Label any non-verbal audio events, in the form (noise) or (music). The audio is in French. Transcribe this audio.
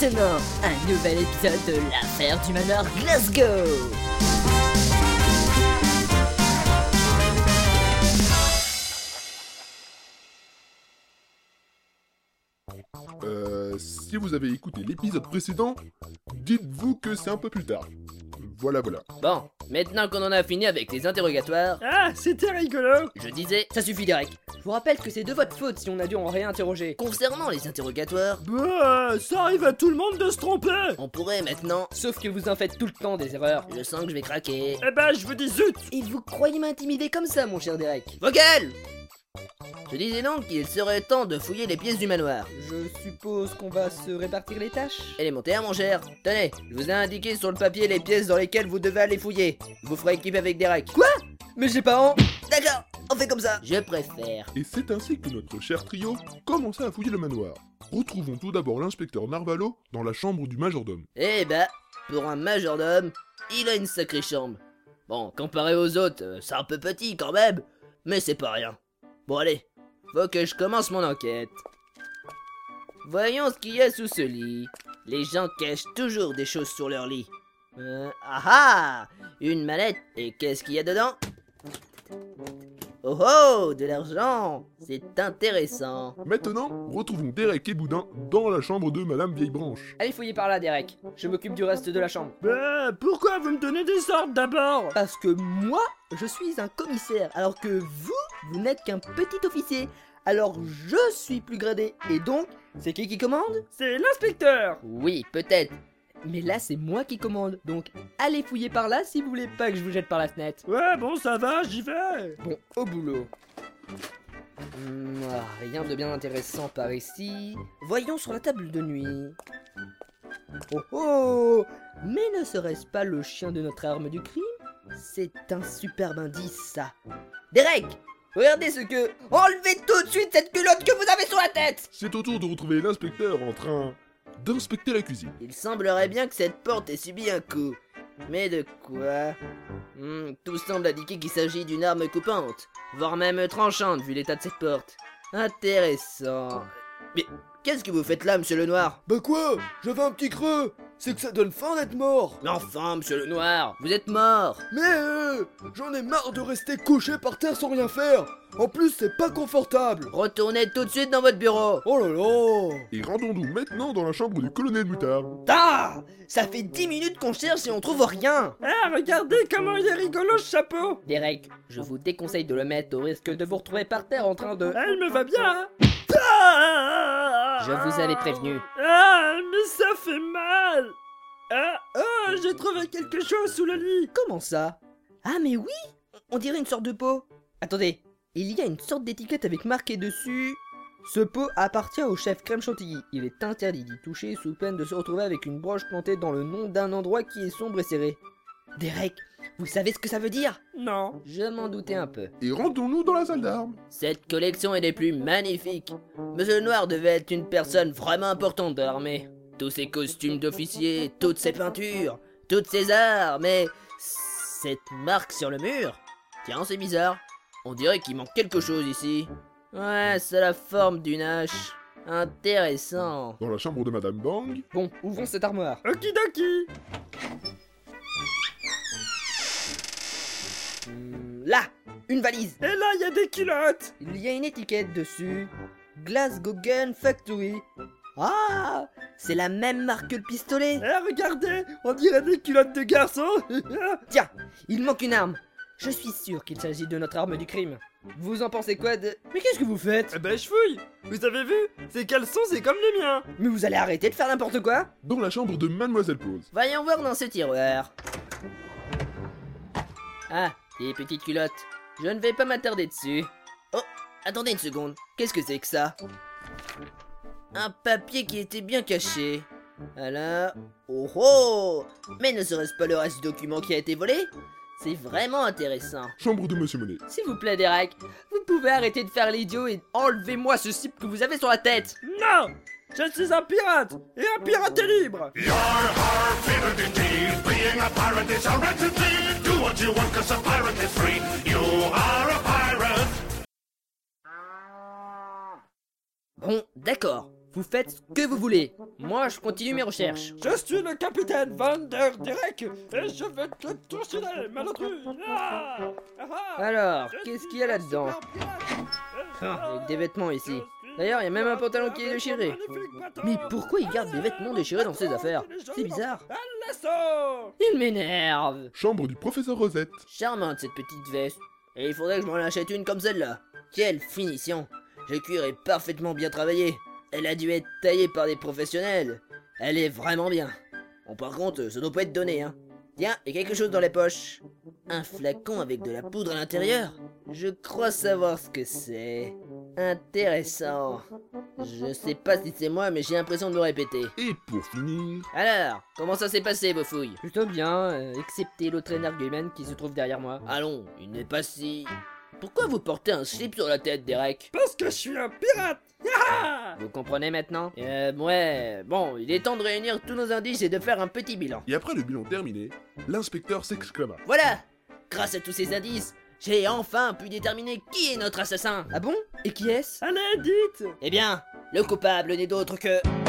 maintenant, un nouvel épisode de l'affaire du manoir Glasgow. Euh, si vous avez écouté l'épisode précédent, dites-vous que c'est un peu plus tard. Voilà, voilà. Bon, maintenant qu'on en a fini avec les interrogatoires, Ah, c'était rigolo je disais, Ça suffit, Derek. Je vous rappelle que c'est de votre faute si on a dû en réinterroger. concernant les interrogatoires, Bah, ça arrive à tout le monde de se tromper on pourrait maintenant. Sauf que vous en faites tout le temps des erreurs. Je sens que je vais craquer. Eh ben, je vous dis zut Et vous croyez m'intimider comme ça, mon cher Derek Vogel Je disais donc qu'il serait temps de fouiller les pièces du manoir. Je suppose qu'on va se répartir les tâches Élémentaire, mon cher. Tenez, je vous ai indiqué sur le papier les pièces dans lesquelles vous devez aller fouiller. Vous ferez équipe avec Derek. Quoi? Mais j'ai pas en... D'accord, on fait comme ça. Je préfère. Et c'est ainsi que notre cher trio commença à fouiller le manoir. Retrouvons tout d'abord l'inspecteur Narvalo dans la chambre du majordome. Eh bah, pour un majordome, il a une sacrée chambre. Bon, comparé aux autres, euh, c'est un peu petit quand même, mais c'est pas rien. Bon allez, faut que je commence mon enquête. Voyons ce qu'il y a sous ce lit. Les gens cachent toujours des choses sur leur lit. Euh, ah ah Une mallette, et qu'est-ce qu'il y a dedans? Oh oh De l'argent C'est intéressant. Maintenant, retrouvons Derek et Boudin dans la chambre de Madame Vieillebranche. Allez fouiller par là, Derek. Je m'occupe du reste de la chambre. Bah, pourquoi vous me donnez des ordres d'abord? Parce que moi, je suis un commissaire, alors que vous, vous n'êtes qu'un petit officier. Alors je suis plus gradé. Et donc, c'est qui qui commande? C'est l'inspecteur Oui, peut-être. Mais là, c'est moi qui commande. Donc, allez fouiller par là si vous voulez pas que je vous jette par la fenêtre. Ouais, bon, ça va, j'y vais Bon, au boulot. Hmm, ah, rien de bien intéressant par ici. Voyons sur la table de nuit. Oh oh Mais ne serait-ce pas le chien de notre arme du crime? C'est un superbe indice, ça. Derek Regardez ce que... Enlevez tout de suite cette culotte que vous avez sur la tête C'est au tour de retrouver l'inspecteur en train d'inspecter la cuisine. Il semblerait bien que cette porte ait subi un coup. Mais de quoi? Hmm, Tout semble indiquer qu'il s'agit d'une arme coupante, voire même tranchante vu l'état de cette porte. Intéressant. Mais qu'est-ce que vous faites là, monsieur le noir Bah quoi J'avais un petit creux C'est que ça donne faim d'être mort. Mais enfin, monsieur le noir, vous êtes mort. Mais euh, j'en ai marre de rester couché par terre sans rien faire. En plus, c'est pas confortable. Retournez tout de suite dans votre bureau. Oh là là. Et rendons-nous maintenant dans la chambre du colonel Mutard. Ah Ça fait 10 minutes qu'on cherche et on trouve rien. Ah, regardez comment il est rigolo ce chapeau. Derek, je vous déconseille de le mettre au risque de vous retrouver par terre en train de... Ah, il me va bien hein. Ah Je vous avais prévenu. Ah, mais ça fait mal Ah, ah, j'ai trouvé quelque chose sous le lit Comment ça Ah mais oui On dirait une sorte de pot. Attendez, il y a une sorte d'étiquette avec marqué dessus... Ce pot appartient au chef crème chantilly. Il est interdit d'y toucher sous peine de se retrouver avec une broche plantée dans le nom d'un endroit qui est sombre et serré. Derek, vous savez ce que ça veut dire? Non. Je m'en doutais un peu. Et rendons-nous dans la salle d'armes. Cette collection est des plus magnifiques. Monsieur le Noir devait être une personne vraiment importante de l'armée. Tous ses costumes d'officier, toutes ses peintures, toutes ses armes, mais cette marque sur le mur? Tiens, c'est bizarre. On dirait qu'il manque quelque chose ici. Ouais, c'est la forme d'une hache. Intéressant. Dans la chambre de Madame Bang, Bon, ouvrons cette armoire. Okidoki là Une valise Et là, il y a des culottes Il y a une étiquette dessus. Glasgow Gun Factory. Ah C'est la même marque que le pistolet Eh, regardez On dirait des culottes de garçon (laughs) Tiens, il manque une arme. Je suis sûr qu'il s'agit de notre arme du crime. Vous en pensez quoi de... Mais qu'est-ce que vous faites? Eh ben, je fouille Vous avez vu? Ces caleçons, c'est comme les miens Mais vous allez arrêter de faire n'importe quoi? Dans la chambre de Mademoiselle Pose. Voyons voir dans ce tiroir. Ah, des petites culottes. Je ne vais pas m'attarder dessus. Oh, attendez une seconde. Qu'est-ce que c'est que ça? Un papier qui était bien caché. Alors... Oh oh Mais ne serait-ce pas le reste du document qui a été volé? C'est vraiment intéressant. Chambre de Monsieur Monet. S'il vous plaît, Derek, vous pouvez arrêter de faire l'idiot et enlevez-moi ce cible que vous avez sur la tête Non Je suis un pirate Et un pirate est libre You're. Being a pirate is. Do what you want, cause a pirate is free. You are a pirate. Bon, d'accord. Vous faites ce que vous voulez. Moi, je continue mes recherches. Je suis le capitaine Van der et je vais te torsionner, malotru Ah Ah ah Alors, qu'est-ce qu'il y a là-dedans Ah, des vêtements ici. D'ailleurs, il y a même un pantalon qui est déchiré. Mais pourquoi il garde des vêtements déchirés dans ses affaires C'est bizarre. Il m'énerve. Chambre du professeur Rosette. Charmante cette petite veste. Et il faudrait que je m'en achète une comme celle-là. Quelle finition Le cuir est parfaitement bien travaillé. Elle a dû être taillée par des professionnels. Elle est vraiment bien. Bon, par contre, ça doit pas être donné, hein. Tiens, il y a quelque chose dans les poches. Un flacon avec de la poudre à l'intérieur. Je crois savoir ce que c'est. Intéressant. Je sais pas si c'est moi, mais j'ai l'impression de me répéter. Et pour finir, Alors, comment ça s'est passé, vos fouilles? Plutôt bien, euh, excepté l'autre énergumène qui se trouve derrière moi. Allons, il n'est pas si... Pourquoi vous portez un slip sur la tête, Derek? Parce que je suis un pirate Vous comprenez maintenant? Euh, ouais, bon, il est temps de réunir tous nos indices et de faire un petit bilan. et après le bilan terminé, l'inspecteur s'exclama. Voilà Grâce à tous ces indices, j'ai enfin pu déterminer qui est notre assassin. Ah bon? Et qui est-ce? Allez, dites! Eh bien, le coupable n'est d'autre que...